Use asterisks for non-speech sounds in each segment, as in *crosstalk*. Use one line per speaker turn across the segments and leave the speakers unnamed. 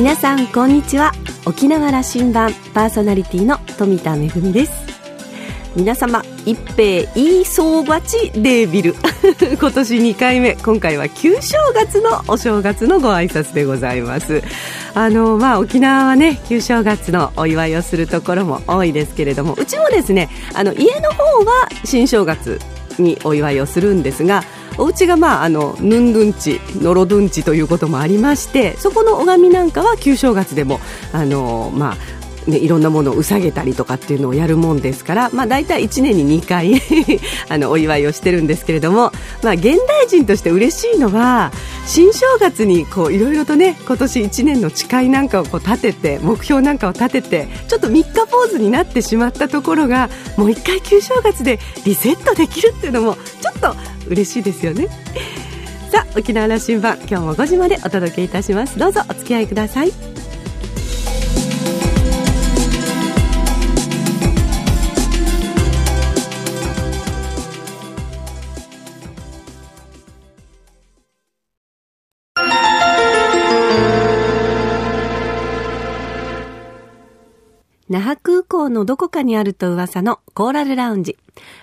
皆さんこんにちは。沖縄羅針盤パーソナリティの富田恵です。皆様一平いい総鉢デービル。*laughs* 今年2回目。今回は旧正月のお正月のご挨拶でございます。あのまあ沖縄はね旧正月のお祝いをするところも多いですけれどもうちもですねあの家の方は新正月にお祝いをするんですがお家がまああのヌンドゥンチノロドゥンチということもありましてそこの拝みなんかは旧正月でもあのまあね、いろんなものをうさげたりとかっていうのをやるもんですから、まあ、大体1年に2回 *laughs* あのお祝いをしてるんですけれども、まあ、現代人として嬉しいのは新正月にこういろいろとね今年1年の誓いなんかをこう立てて目標なんかを立ててちょっと3日ポーズになってしまったところがもう1回旧正月でリセットできるっていうのもちょっと嬉しいですよね。さあ沖縄羅針盤今日も5時までお届けいたしますどうぞお付き合いください那覇空港のどこかにあると噂のコーラルラウンジ。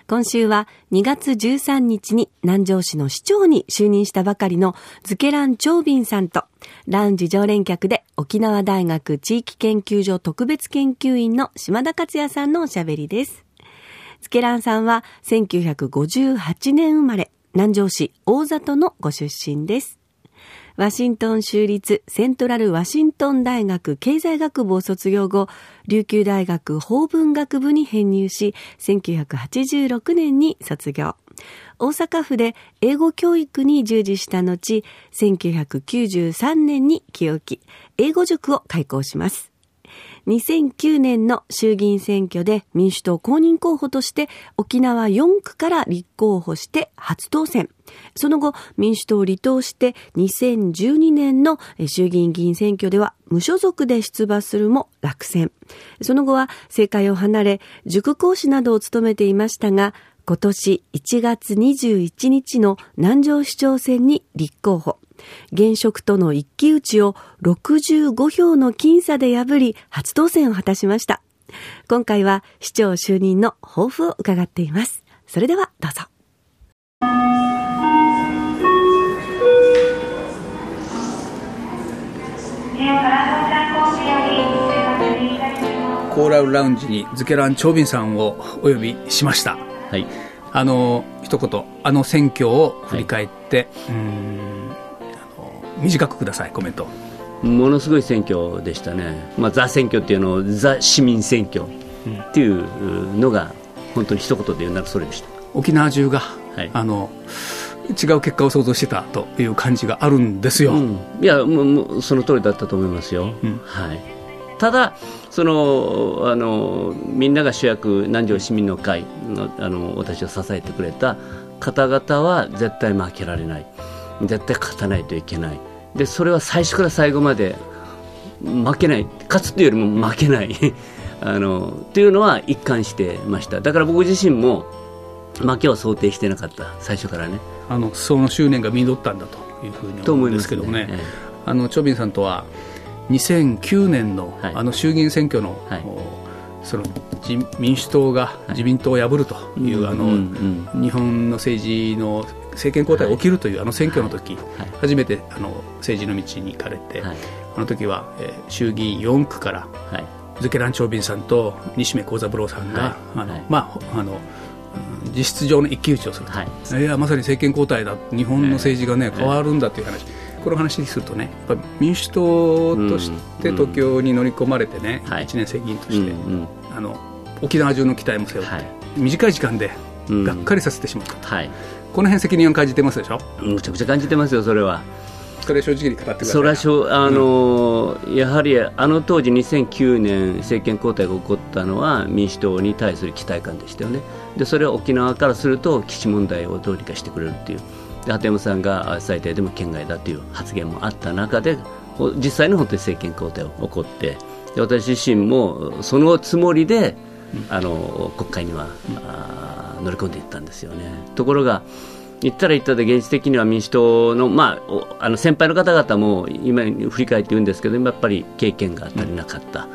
今週は2月13日に南城市の市長に就任したばかりのズケラン・チョービンさんと、ラウンジ常連客で沖縄大学地域研究所特別研究員の島田克也さんのおしゃべりです。ズケランさんは1958年生まれ、南城市大里のご出身です。ワシントン州立セントラルワシントン大学経済学部を卒業後、琉球大学法文学部に編入し、1986年に卒業。大阪府で英語教育に従事した後、1993年に清木、英語塾を開校します。2009年の衆議院選挙で民主党公認候補として沖縄4区から立候補して初当選。その後、民主党を離党して2012年の衆議院議員選挙では無所属で出馬するも落選。その後は政界を離れ、塾講師などを務めていましたが、今年1月21日の南城市長選に立候補。現職との一騎打ちを65票の僅差で破り初当選を果たしました。今回は市長就任の抱負を伺っています。それではどうぞ。
コーラルラウンジにズケラン・チョービンさんをお呼びしました。はい。あの、一言、あの選挙を振り返って、はい、うん短くくださいコメント。
ものすごい選挙でしたね、まあ、ザ選挙っていうのをザ市民選挙っていうのが本当に一言で言うならそれでした。
沖縄中が、はい、あの違う結果を想像してたという感じがあるんですよ、うん、
いやもうその通りだったと思いますよ、うん、はい、ただそのあのみんなが主役南城市民の会のあの私を支えてくれた方々は絶対負けられない。絶対勝たないといけないでそれは最初から最後まで負けない。勝つというよりも負けない。*laughs* あのっていうのは一貫してました。だから僕自身も負けは想定してなかった。最初からね。
あのその執念が実ったんだというふうに思うんですけどもね、ね。あのチョビンさんとは2009年の、はい、あの衆議院選挙の、はい、その民主党が自民党を破るという、はい、あの、うんうん、日本の政治の政権交代が起きるという、あの選挙の時、初めてあの政治の道に行かれて、あの時は、えー、衆議院4区から、ズケラン・チョービンさんと西目幸三郎さんが、あのまああの実質上の一騎打ちをすると、はい、いやまさに政権交代だ。日本の政治が、ね、変わるんだという話、この話にするとねやっぱ民主党として東京に乗り込まれてね、うん、1年生議員として、あの沖縄中の期待も背負って、短い時間でがっかりさせてしまった。と、はい、この辺責任を感じてますでしょ？
むちゃくちゃ感じてますよそれは。
それ正直に語って
それはしょあの、うん、やはりあの当時2009年政権交代が起こったのは民主党に対する期待感でしたよね。でそれは沖縄からすると基地問題をどうにかしてくれるっていう。で鳩山さんが最低でも県外だという発言もあった中で実際の本当に政権交代が起こってで私自身もそのつもりで、うん、あの国会には、うん乗り込んでいったんですよね。ところが言ったら言ったで現実的には民主党の,、まあ、あの先輩の方々も今振り返って言うんですけどやっぱり経験が足りなかった、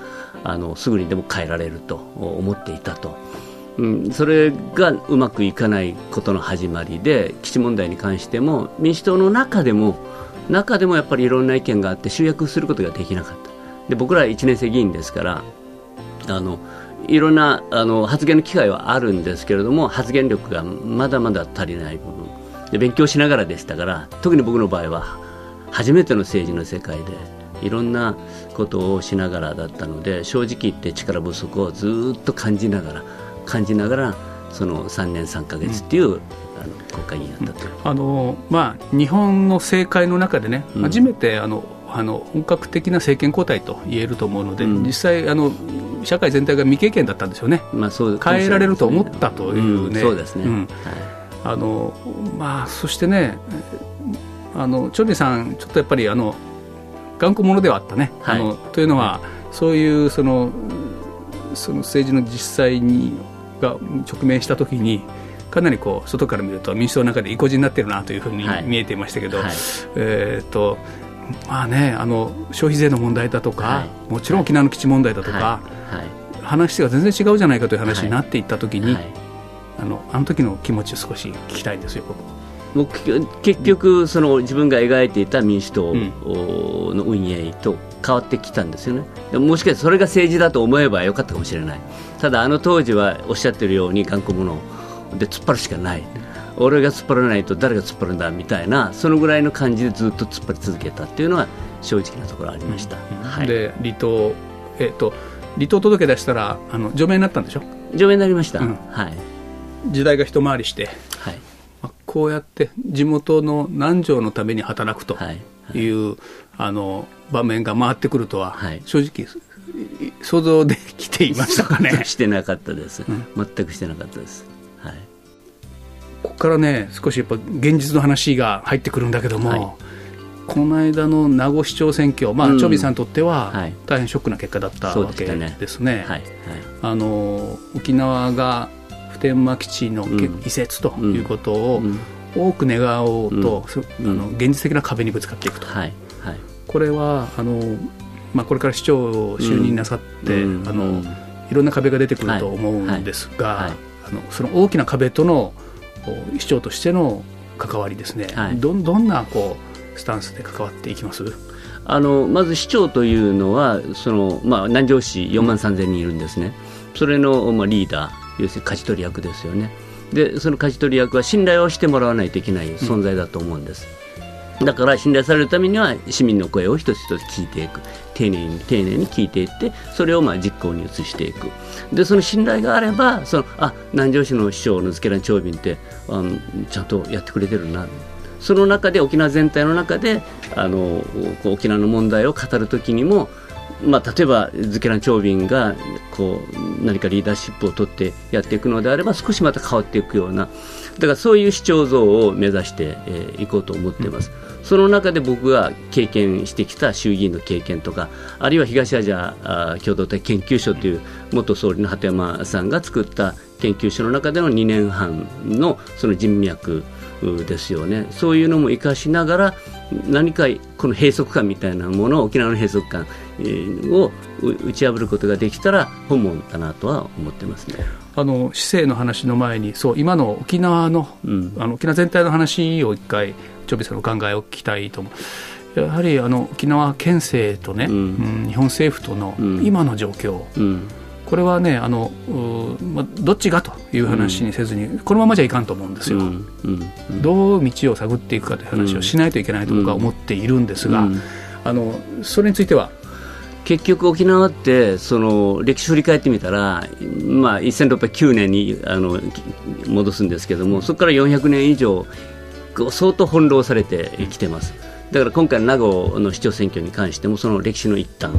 あのすぐにでも変えられると思っていたと。うん、それがうまくいかないことの始まりで基地問題に関しても民主党の中でも中でもやっぱりいろんな意見があって集約することができなかった。で僕ら1年生議員ですからあのいろんなあの発言の機会はあるんですけれども発言力がまだまだ足りない部分。で勉強しながらでしたから特に僕の場合は初めての政治の世界でいろんなことをしながらだったので正直言って力不足をずっと感じながら感じながらその3年3か月っていう、うん、あの国会議員だったと、
あのまあ、日本の政界の中でね、初めてあのあの本格的な政権交代と言えると思うので、うん、実際あの、社会全体が未経験だったんですよね、まあそう、変えられると思ったというね、
そうですね、はい、
あのまあ、そしてね、あのチョリさん、ちょっとやっぱりあの頑固者ではあったね。はい、あのというのは、そういうそのその政治の実際にが直面したときに、かなりこう外から見ると民主党の中で意固地になってるなというふうに見えていましたけど、はい。はい、えーとまあね、あの消費税の問題だとか、はい、もちろん沖縄の基地問題だとか、話が全然違うじゃないかという話になっていったときに、あのあの時の気持ちを少し聞きたいんですよ、
結局その自分が描いていた民主党の運営と変わってきたんですよね。もしかしてそれが政治だと思えばよかったかもしれない。ただあの当時はおっしゃってるように頑固者で突っ張るしかない俺が突っ張らないと誰が突っ張るんだみたいなそのぐらいの感じでずっと突っ張り続けたっていうのは正直なところありました、うん
はい、で離党えっ、と離党届出したらあの除名になったんでしょ？
除名になりました、うん、はい。
時代が一回りして、はい。まあ、こうやって地元の南條のために働くとい。う、はい。はい、あの場面が回ってくるとは、はい、正直想像できていましたかね？*laughs*
してなかったです、うん、全くしてなかったです。はい
からね少しやっぱ現実の話が入ってくるんだけども、はい、この間の名護市長選挙、まあ、うん、チョビさんにとっては大変ショックな結果だったわけですね。あの沖縄が普天間基地の移設ということを多く願おうと、うん、あの現実的な壁にぶつかっていくと、はい。はい、これはあの、まあ、これから市長を就任なさって、うん、あのいろんな壁が出てくると思うんですが、あのその大きな壁との市長としての関わりですね、はい、どどんなこうスタンスで関わっていきます？
あのまず市長というのはその、まあ、南城市4万3000人いるんですね、それの、まあ、リーダー要するに舵取り役ですよね。でその舵取り役は信頼をしてもらわないといけない存在だと思うんです、うん、だから信頼されるためには市民の声を一つ一つ聞いていく。丁寧に丁寧に聞いていってそれをまあ実行に移していく。でその信頼があればそのあ南城市の市長の付けら長瓶ってあのちゃんとやってくれてるな。その中で沖縄全体の中であの沖縄の問題を語る時にもまあ、例えば、ズケラン長便がこう何かリーダーシップを取ってやっていくのであれば少しまた変わっていくようなだからそういう市長像を目指してい、えー、こうと思っています。うんその中で僕が経験してきた衆議院の経験とかあるいは東アジア共同体研究所という元総理の鳩山さんが作った研究所の中での2年半のその人脈ですよねそういうのも生かしながら何かこの閉塞感みたいなものを沖縄の閉塞感を打ち破ることができたら本望だなとは思ってますね。
あの市政の話の前にそう今の沖縄のうん、あの沖縄全体の話を一回チョビさんの考えを聞きたいと思う。やはりあの沖縄県政とね、うん、うん、日本政府との今の状況、うん、これはねあの、ま、どっちがという話にせずに、このままじゃいかんと思うんですよ、どう道を探っていくかという話をしないといけないと僕は思っているんですが、あのそれについては
結局、沖縄ってその歴史を振り返ってみたら、まあ、1609年にあの戻すんですけどもそこから400年以上相当翻弄されてきてます。だから今回の名護の市長選挙に関してもその歴史の一端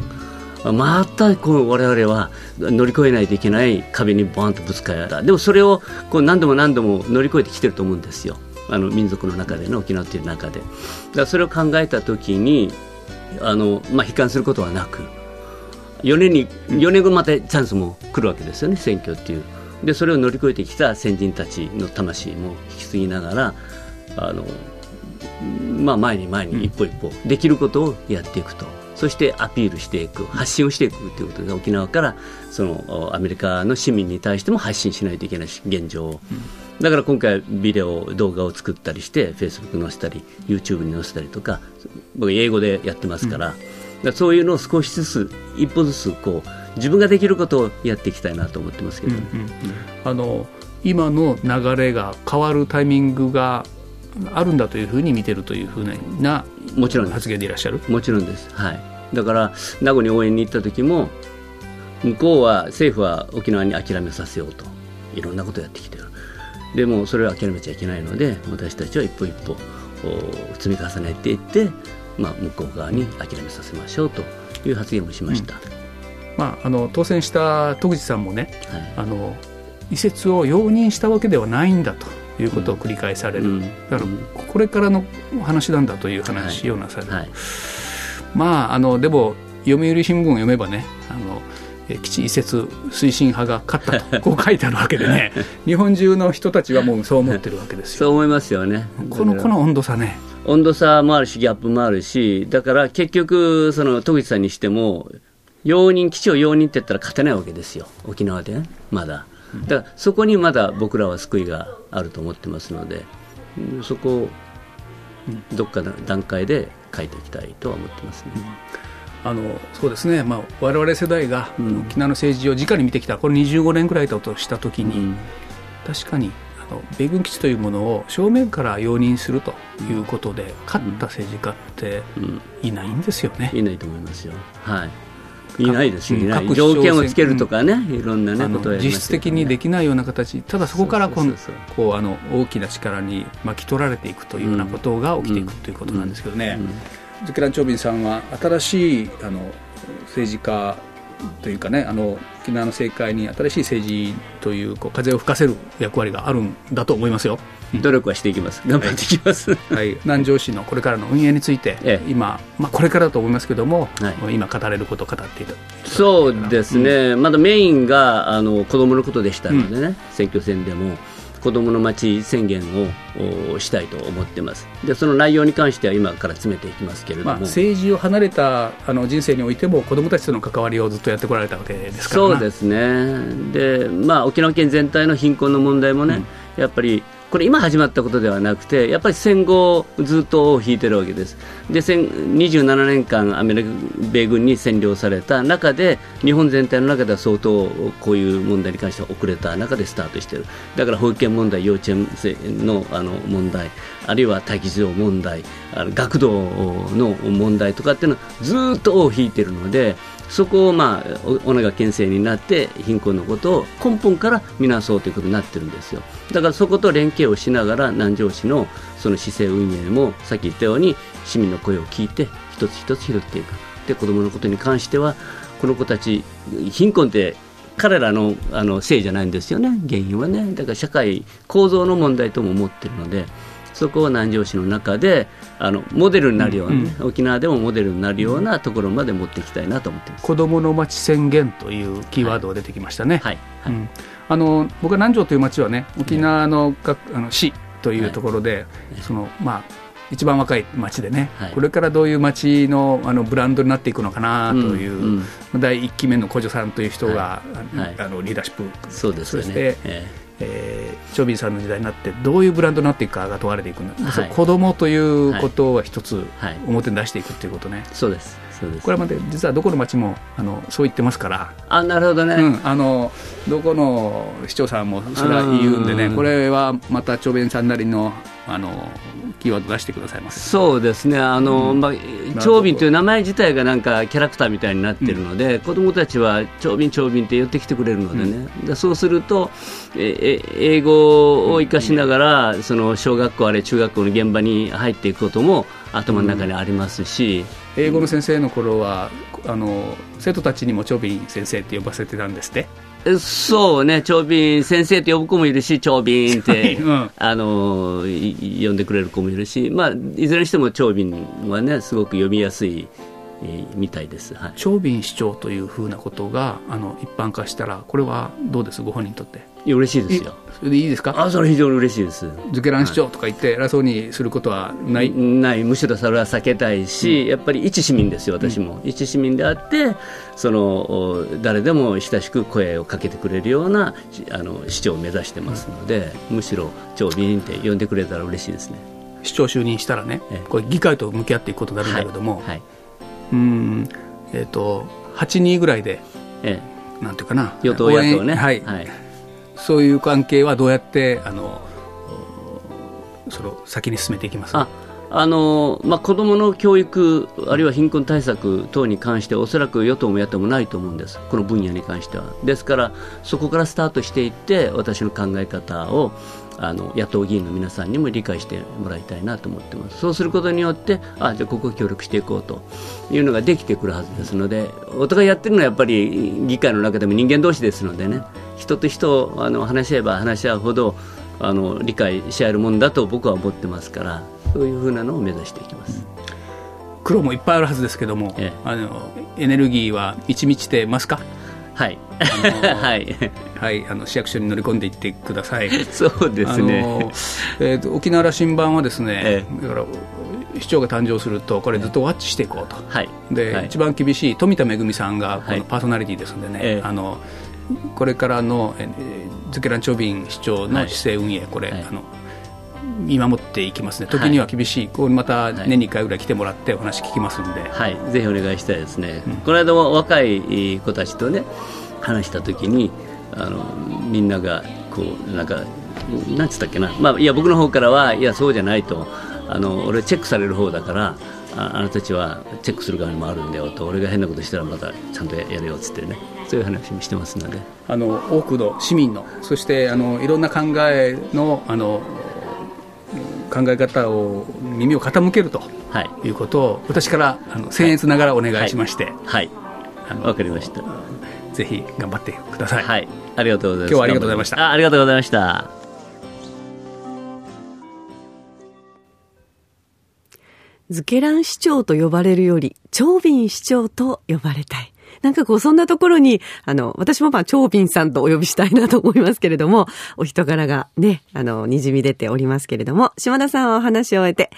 またこう我々は乗り越えないといけない壁にボーンとぶつかった。でもそれをこう何度も何度も乗り越えてきてると思うんですよ。あの民族の中での沖縄という中で。だからそれを考えた時にあの、まあ、悲観することはなく4年に4年後またチャンスも来るわけですよね選挙っていうでそれを乗り越えてきた先人たちの魂も引き継ぎながらあの、まあ、前に前に一歩一歩できることをやっていくと。そしてアピールしていく、発信をしていくということで、沖縄からそのアメリカの市民に対しても発信しないといけないし、現状を。だから今回、ビデオ、動画を作ったりして、フェイスブックに載せたり、YouTube に載せたりとか、僕、英語でやってますから、うん、そういうのを少しずつ、一歩ずつこう、自分ができることをやっていきたいなと思ってますけど、うんうんうん、
あの今の流れが変わるタイミングがあるんだというふうに見てるというふうなもちろん発言でいらっしゃる？
もちろんです、はい、だから名護に応援に行った時も向こうは政府は沖縄に諦めさせようといろんなことをやってきてる。でもそれを諦めちゃいけないので私たちは一歩一歩積み重ねていって、まあ、向こう側に諦めさせましょうという発言をしました、うん、
まあ、あの当選した戸口さんもね、はい、あの移設を容認したわけではないんだということを繰り返される、うん、だからこれからの話なんだという話をなされる、はいはい、まああのでも読売新聞を読めばねあの基地移設推進派が勝ったと *laughs* こう書いてあるわけでね *laughs* 日本中の人たちはもうそう思ってるわけですよ。
そう思いますよね。
このこの温度差ね。
温度差もあるしギャップもあるしだから結局その戸口さんにしても容認基地を容認って言ったら勝てないわけですよ。沖縄で、ね、まだだからそこにまだ僕らは救いがあると思ってますのでそこをどっかの段階で書いていきたいとは思ってますね。
あのそうですね、まあ、我々世代が沖縄の政治を直に見てきた、これ25年ぐらいだとしたときに、うん、確かにあの米軍基地というものを正面から容認するということで、勝った政治家っていないんですよね。
いないと思いますよ。はいいないですいない。条件をつけるとかね、いろんな、ね、ことを、
ね、実質的にできないような形、ただそこからこうあの大きな力に巻き取られていくというようなことが起きていくということなんですけどね、ズケラン・チョービンさんは新しいあの政治家というかねあの沖縄の政界に新しい政治というこう風を吹かせる役割があるんだと思いますよ。
努力はしていきます、頑張っていきます、
はい、*laughs* 南城市のこれからの運営について、ええ、今、まあ、これからだと思いますけども、はい、今、語れることを語っていた。
そうですね、うん、まだメインがあの子どものことでしたのでね、うん、選挙戦でも。子どもの街宣言をしたいと思ってます。でその内容に関しては今から詰めていきますけれども、まあ、
政治を離れたあの人生においても子どもたちとの関わりをずっとやってこられたわけですから
そうですね。で、まあ、沖縄県全体の貧困の問題もね、うん、やっぱりこれ今始まったことではなくてやっぱり戦後ずっと引いてるわけです。で27年間アメリカ米軍に占領された中で日本全体の中では相当こういう問題に関しては遅れた中でスタートしてる。だから保育園問題幼稚園のあの問題あるいは待機児童問題学童の問題とかっていうのはずっと尾を引いてるのでそこを、まあ、おが県政になって貧困のことを根本から見直そうということになってるんですよ。だからそこと連携をしながら南城市のその市政運営もさっき言ったように市民の声を聞いて一つ一つ拾っていく。で子どものことに関してはこの子たち貧困って彼らのあのせいじゃないんですよね。原因はね。だから社会構造の問題とも思ってるのでそこを南城市の中であのモデルになるような、ねうん、沖縄でもモデルになるようなところまで持っていきたいなと思ってます。
子どもの町宣言というキーワードが出てきましたね。はい、はい、うん、あの僕は南城という町はね沖縄のかあの市というところで、はい、そのまあ一番若い町でね、はい、これからどういう町のあのブランドになっていくのかなという、うんうん、第1期目の古女さんという人が、はい、あのリーダーシップ
そうです、ね、そして、え
ーえー、チョビンさんの時代になってどういうブランドになっていくかが問われていくんだ、はい、子供ということは一つ表に出していくということね、
そうですそうです
これまで実はどこの町もあのそう言ってますから。
あなるほどね、
うん、あのどこの市長さんもそれは言うんでねこれはまたチョビンさんなりのあのキーワード出してくださいます。
そうですね。あの、うん、まあ、長瓶という名前自体がなんかキャラクターみたいになってるので、うん、子どもたちは長瓶長瓶って言ってきてくれるのでね、うん、そうするとえ英語を生かしながら、その小学校あれ中学校の現場に入っていくことも頭の中にありますし、
英語の先生の頃はあの生徒たちにも長瓶先生って呼ばせてたんですって？
そうね、長瓶先生と呼ぶ子もいるし、長瓶って、*laughs* うん、あの呼んでくれる子もいるし、まあ、いずれにしても長瓶はね、すごく読みやすいみたいです、
はい、長斌市長というふうなことがあの一般化したらこれはどうです？ご本人にとって
いや嬉しいですよ。
それでいいですか？
あそれ非常に嬉しいです。
ズケラン市長とか言って偉そうにすることはない、
ない。むしろそれは避けたいし、うん、やっぱり一市民ですよ私も、うん、一市民であってその誰でも親しく声をかけてくれるようなあの市長を目指してますので、うん、むしろ長敏って呼んでくれたら嬉しいですね。
市長就任したらね、これ議会と向き合っていくことになるんだけども、はい。はい、うんえっ、ー、と8人ぐらいで、ええ、なんていうかな
与党野党ね。
はい、はいそういう関係はどうやってあのそれを先に進めていきます
ああのまあ、子どもの教育、あるいは貧困対策等に関しておそらく与党も野党もないと思うんです、この分野に関しては。ですから、そこからスタートしていって、私の考え方をあの野党議員の皆さんにも理解してもらいたいなと思ってます、そうすることによって、あじゃあここ協力していこうというのができてくるはずですので、お互いやってるのはやっぱり議会の中でも人間同士ですのでね。人と人あの話し合えば話し合うほどあの理解し合えるもんだと僕は思ってますからそういうふうなのを目指していきます。
苦労もいっぱいあるはずですけども、ええ、あのエネルギーは満ち満ちてますか？
はい、*laughs*
はい、はい、あの市役所に乗り込んでいってください。
そうですね。
えっ、ー、と沖縄羅針盤はですね、ええ、だから市長が誕生するとこれずっとワッチしていこうと。はい。で、はい、一番厳しい富田恵さんがこのパーソナリティですんでね、はい、あのこれからの、えー、ズケラン・チョビン市長の市政運営、これ、はい、あの見守っていきますね、時には厳しい、はい、こうまた年に1回ぐらい来てもらってお話聞きますんで、
はい、ぜひお願いしたいですね、うん、この間も若い子たちとね、話したときにあの、みんながこう、なんか、なんつったっけな、まあ、いや、僕の方からは、いや、そうじゃないと、あの俺、チェックされる方だから、ああなたたちはチェックする側にもあるんだよと、俺が変なことしたらまたちゃんとやるよっつってね。そういう話もしてますので。
あの多くの市民のそしてあのいろんな考えのあの考え方を耳を傾けると、はい、いうことを私からあの僭越ながらお願いしまして、
はい、はい、わ、かりました。
ぜひ頑張ってください、
はい、ありがとうございます。
今日はありがとうございました。
あありがとうございました
ズケラン市長と呼ばれるより、長ン市長と呼ばれたい。なんかこう、そんなところに、あの、私もまあ、長斌さんとお呼びしたいなと思いますけれども、お人柄がね、あの、滲み出ておりますけれども、島田さんはお話を終えて、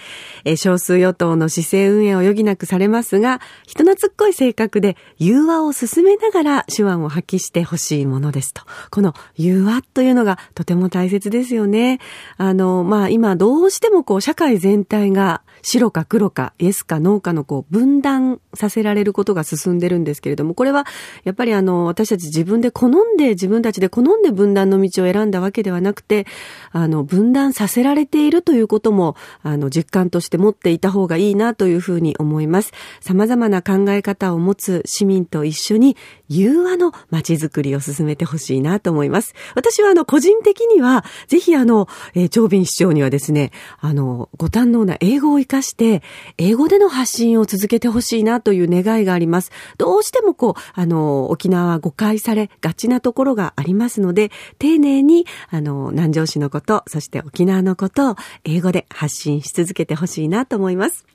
え少数与党の市政運営を余儀なくされますが、人懐っこい性格で、融和を進めながら手腕を発揮してほしいものですと。この融和というのがとても大切ですよね。あの、まあ、今どうしてもこう、社会全体が白か黒か、イエスかノーかのこう、分断させられることが進んでるんですけれども、もこれはやっぱりあの、私たち自分で好んで、自分たちで好んで分断の道を選んだわけではなくて、あの、分断させられているということも、あの、実感として持っていた方がいいなというふうに思います。様々な考え方を持つ市民と一緒に、融和の街づくりを進めてほしいなと思います。私はあの、個人的には、ぜひあの、えー、長斌市長にはですね、あの、ご堪能な英語を活かして、英語での発信を続けてほしいなという願いがあります。どうしてもこう、あの、沖縄は誤解されがちなところがありますので、丁寧に、あの、南城市のこと、そして沖縄のことを英語で発信し続けてほしいなと思います。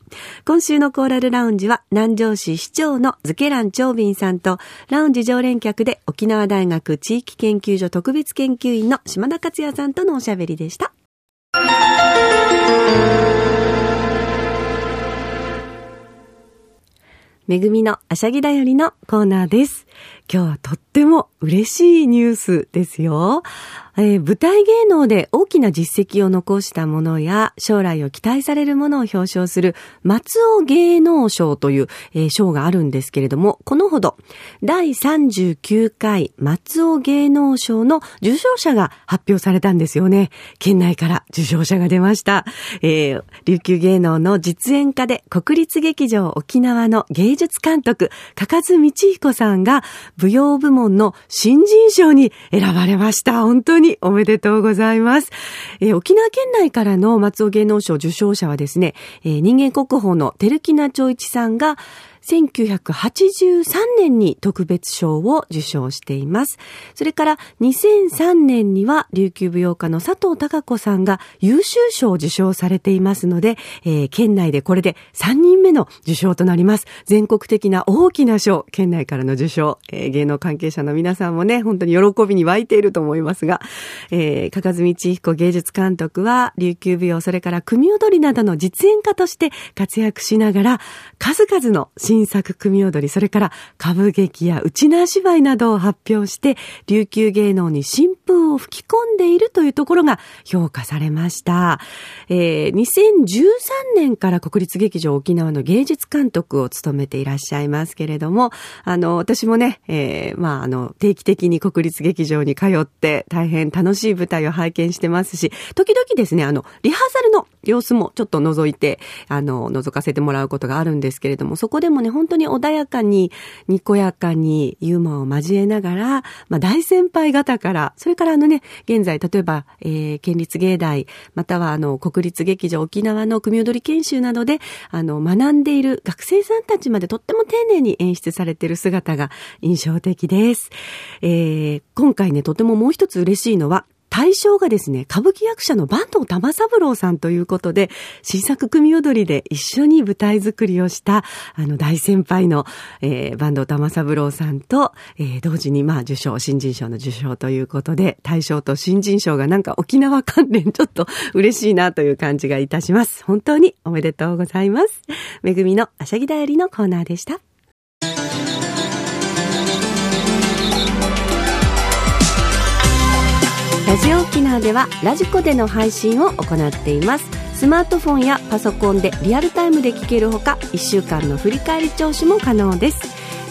今週のコーラルラウンジは南城市市長のズケラン長斌さんとラウンジ常連客で沖縄大学地域研究所特別研究員の島田克也さんとのおしゃべりでした。めぐみのあしゃぎだよりのコーナーです。今日はとっても嬉しいニュースですよ。えー、舞台芸能で大きな実績を残したものや将来を期待されるものを表彰する松尾芸能賞という、えー、賞があるんですけれども、このほど第39回松尾芸能賞の受賞者が発表されたんですよね。県内から受賞者が出ました。えー、琉球芸能の実演家で国立劇場沖縄の芸術監督、かかず道彦さんが舞踊部門の新人賞に選ばれました。本当におめでとうございます。えー、沖縄県内からの松尾芸能賞受賞者はですね、えー、人間国宝の照木名長一さんが1983年に特別賞を受賞しています。それから2003年には琉球舞踊家の佐藤孝子さんが優秀賞を受賞されていますので、えー、県内でこれで3人目の受賞となります。全国的な大きな賞、県内からの受賞、えー、芸能関係者の皆さんもね、本当に喜びに湧いていると思いますが、えー、かかずみちひこ芸術監督は琉球舞踊、それから組踊りなどの実演家として活躍しながら、数々の新新作組踊り、それから歌舞劇や内縄芝居などを発表して、琉球芸能に新風を吹き込んでいるというところが評価されました。えー、2013年から国立劇場沖縄の芸術監督を務めていらっしゃいますけれども、あの、私もね、えー、まあ、あの、定期的に国立劇場に通って大変楽しい舞台を拝見してますし、時々ですね、あの、リハーサルの様子もちょっと覗いて、あの、覗かせてもらうことがあるんですけれども、そこでももね、本当に穏やかに、にこやかにユーモアを交えながら、まあ、大先輩方から、それからあのね、現在、例えば、えー、県立芸大、またはあの、国立劇場沖縄の組踊り研修などで、あの、学んでいる学生さんたちまでとっても丁寧に演出されている姿が印象的です。えー、今回ね、とてももう一つ嬉しいのは、対象がですね、歌舞伎役者の坂東玉三郎さんということで、新作組踊りで一緒に舞台作りをした、あの大先輩の、えー、坂東玉三郎さんと、えー、同時にまあ受賞、新人賞の受賞ということで、大賞と新人賞がなんか沖縄関連ちょっと嬉しいなという感じがいたします。本当におめでとうございます。めぐみのあしゃぎだよりのコーナーでした。ラジオ沖縄ではラジコでの配信を行っています。スマートフォンやパソコンでリアルタイムで聞けるほか1週間の振り返り聴取も可能です。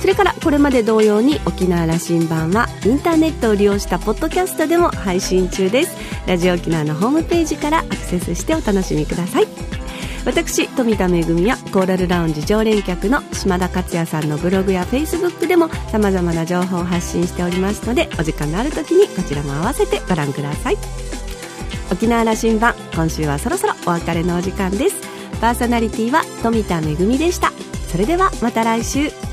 それからこれまで同様に沖縄羅針盤はインターネットを利用したポッドキャストでも配信中です。ラジオ沖縄のホームページからアクセスしてお楽しみください。私富田恵やコーラルラウンジ常連客の島田克也さんのブログやフェイスブックでもさまざまな情報を発信しておりますのでお時間のある時にこちらも合わせてご覧ください。沖縄羅針盤今週はそろそろお別れのお時間です。パーソナリティは富田恵でした。それではまた来週。